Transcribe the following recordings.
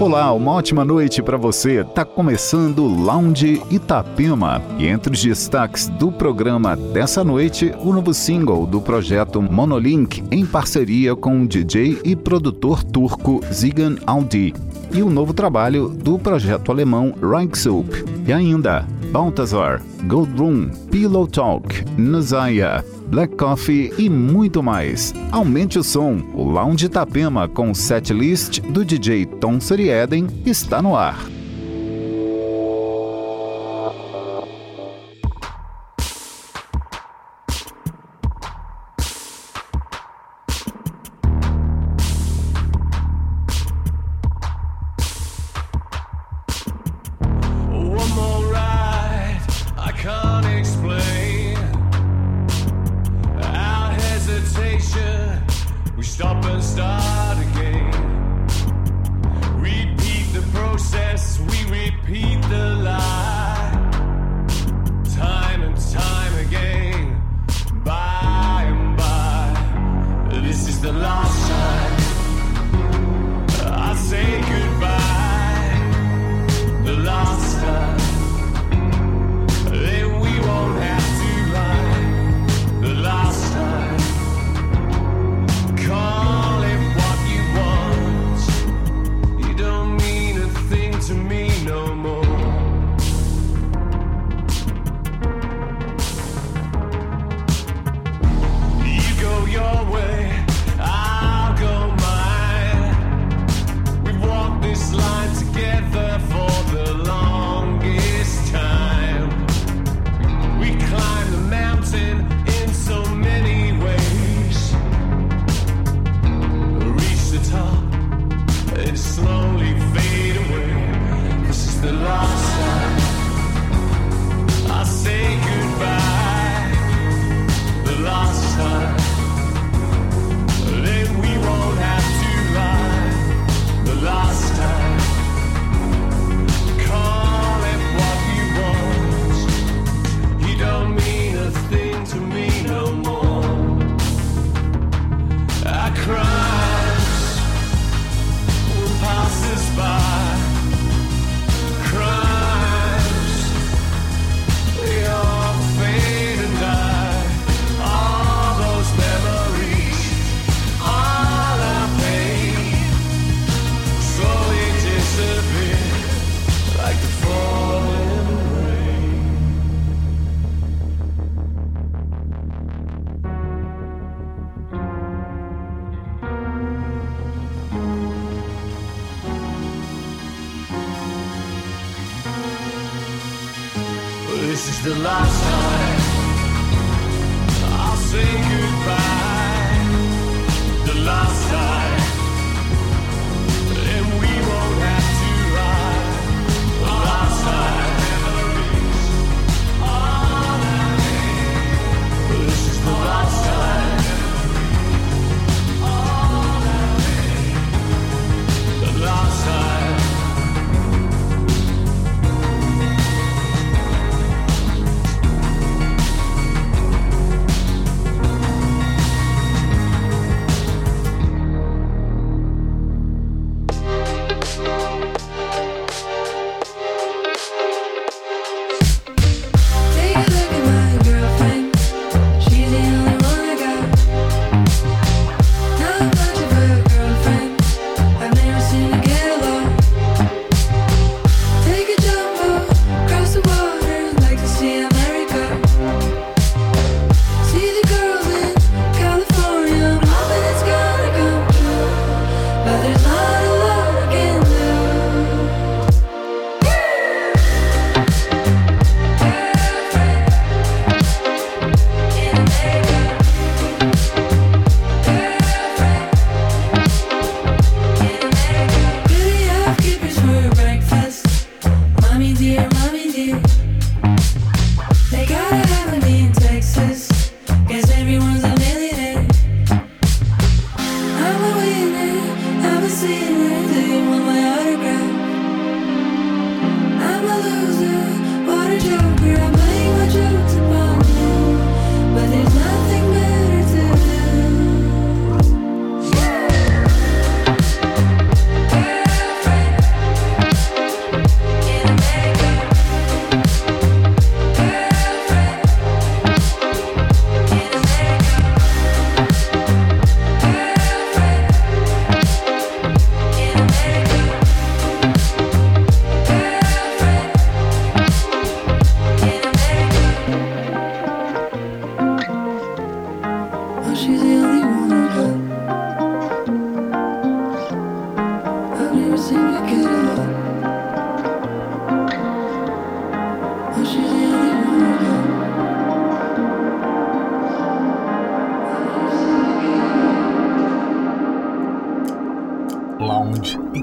Olá, uma ótima noite para você. Tá começando Lounge Itapema. E entre os destaques do programa dessa noite, o novo single do projeto Monolink em parceria com o DJ e produtor turco Zigan Aldi. E o novo trabalho do projeto alemão Reichsup e ainda Balthazar, Gold Room, Pillow Talk, Nazaya, Black Coffee e muito mais. Aumente o som. O Lounge Itapema com setlist do DJ Tom Serieden está no ar.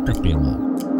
Take you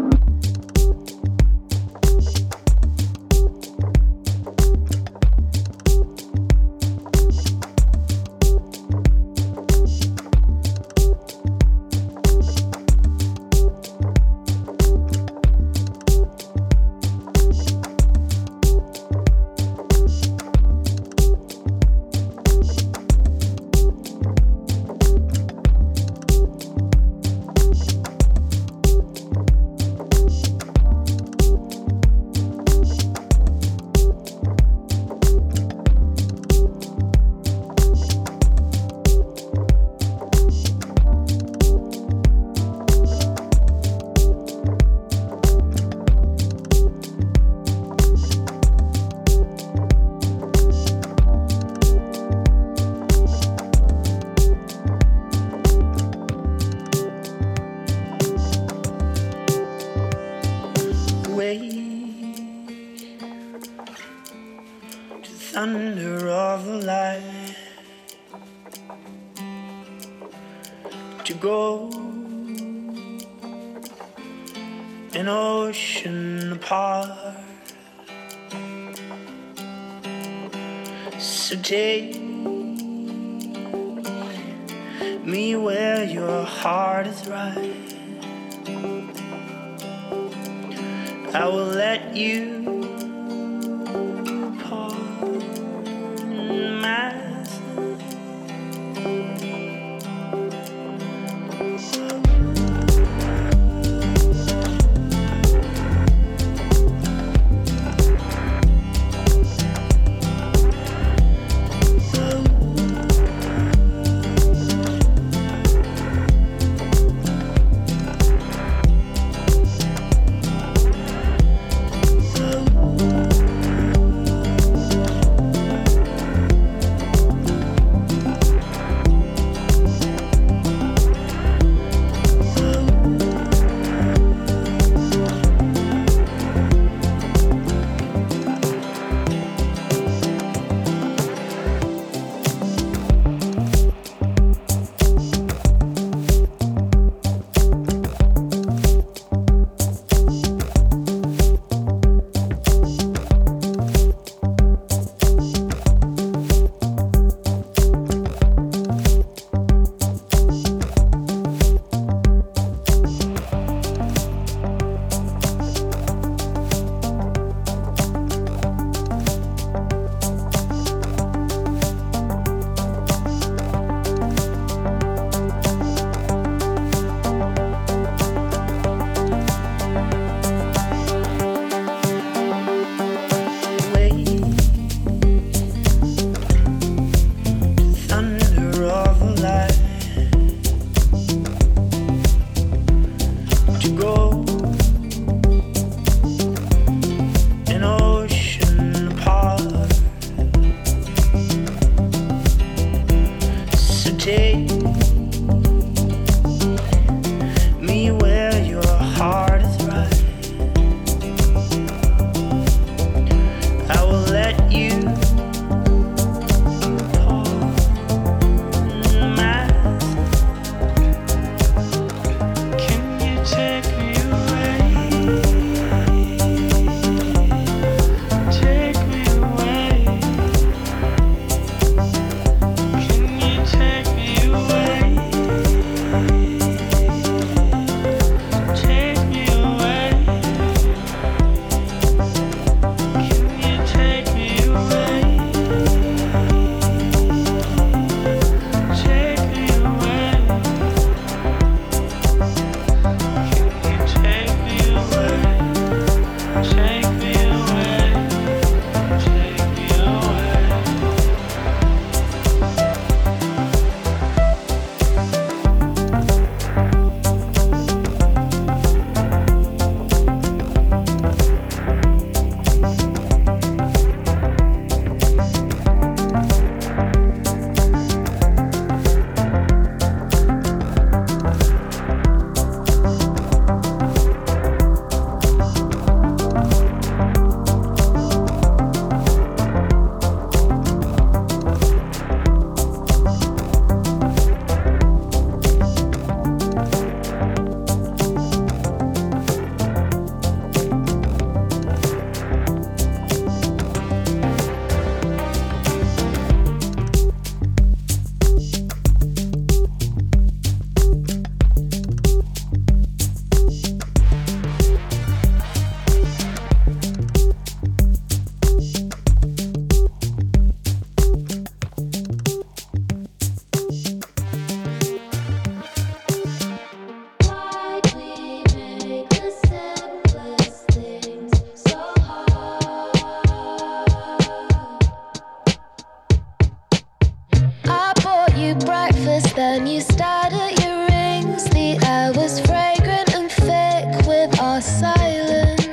you breakfast, then you started at your rings. The air was fragrant and thick with our silence.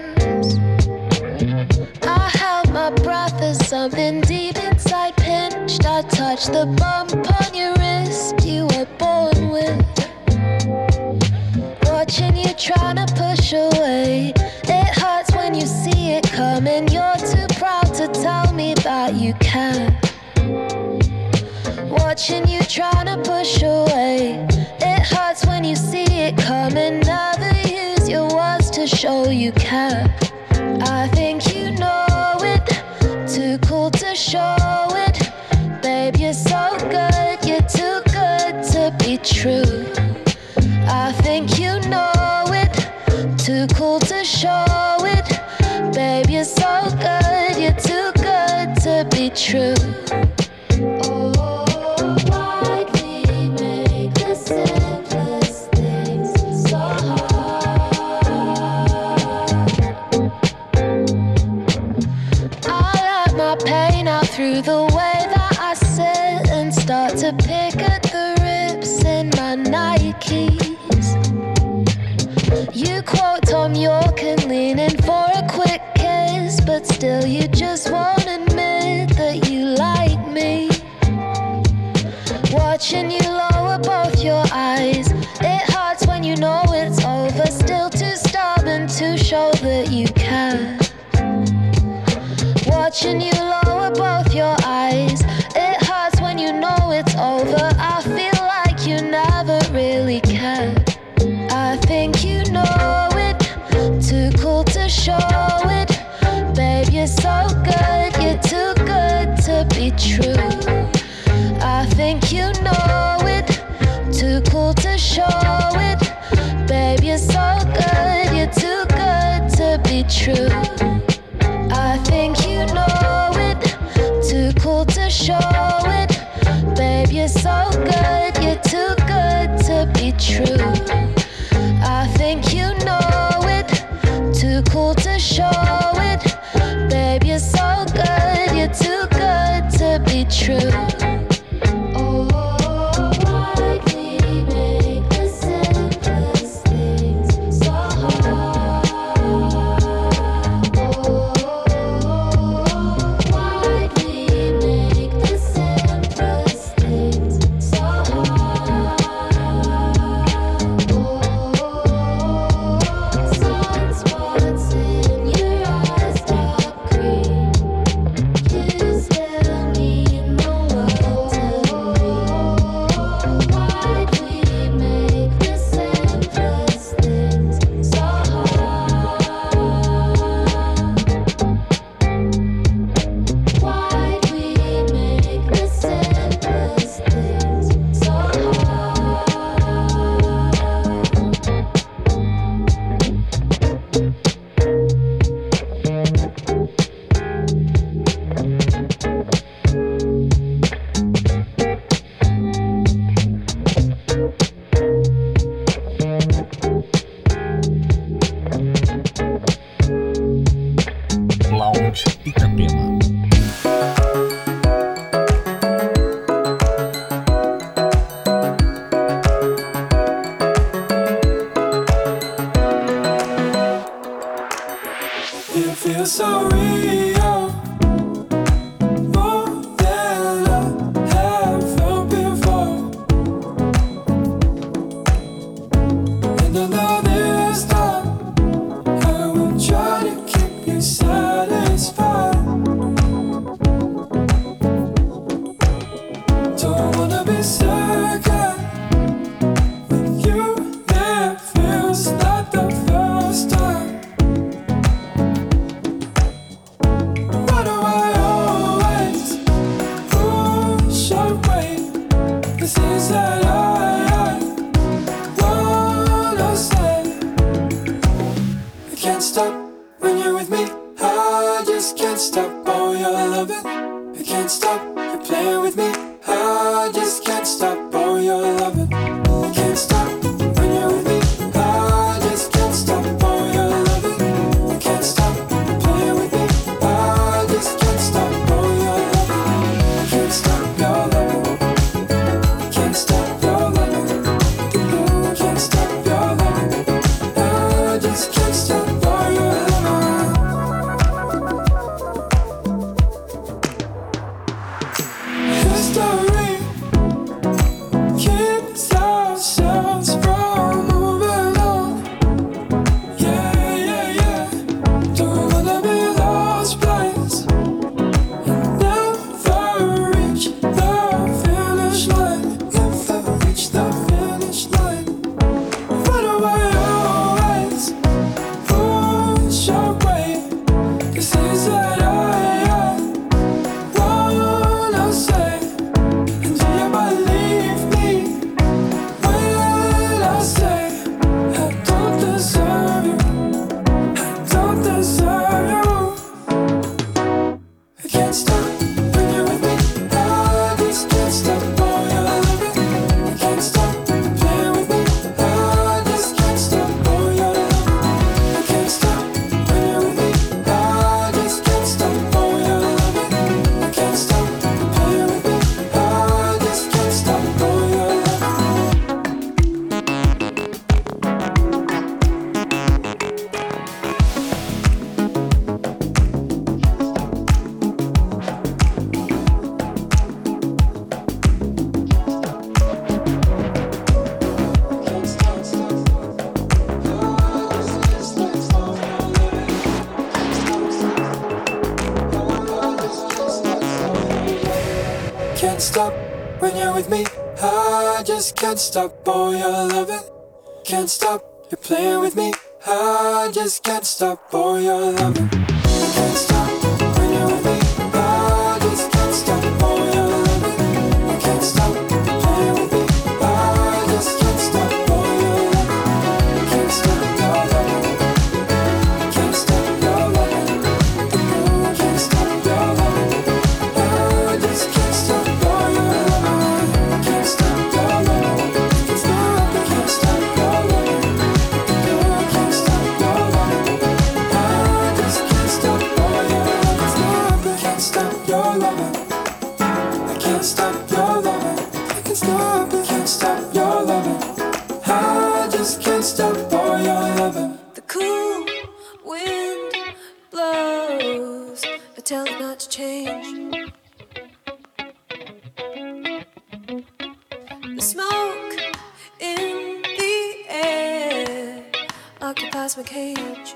I held my breath as something deep inside pinched. I touched the bone. Trying to push away. It feels so real. Can't stop boy, you're loving. Can't stop. You're playing with me. I just can't stop boy, you're loving. Can't stop. much change. The smoke in the air occupies my cage.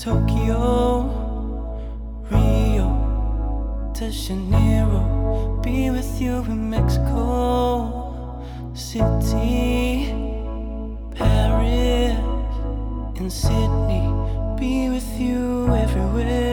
Tokyo, Rio, de Janeiro. Be with you in Mexico City, Paris, and Sydney. Be with you everywhere.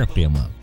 Itapema.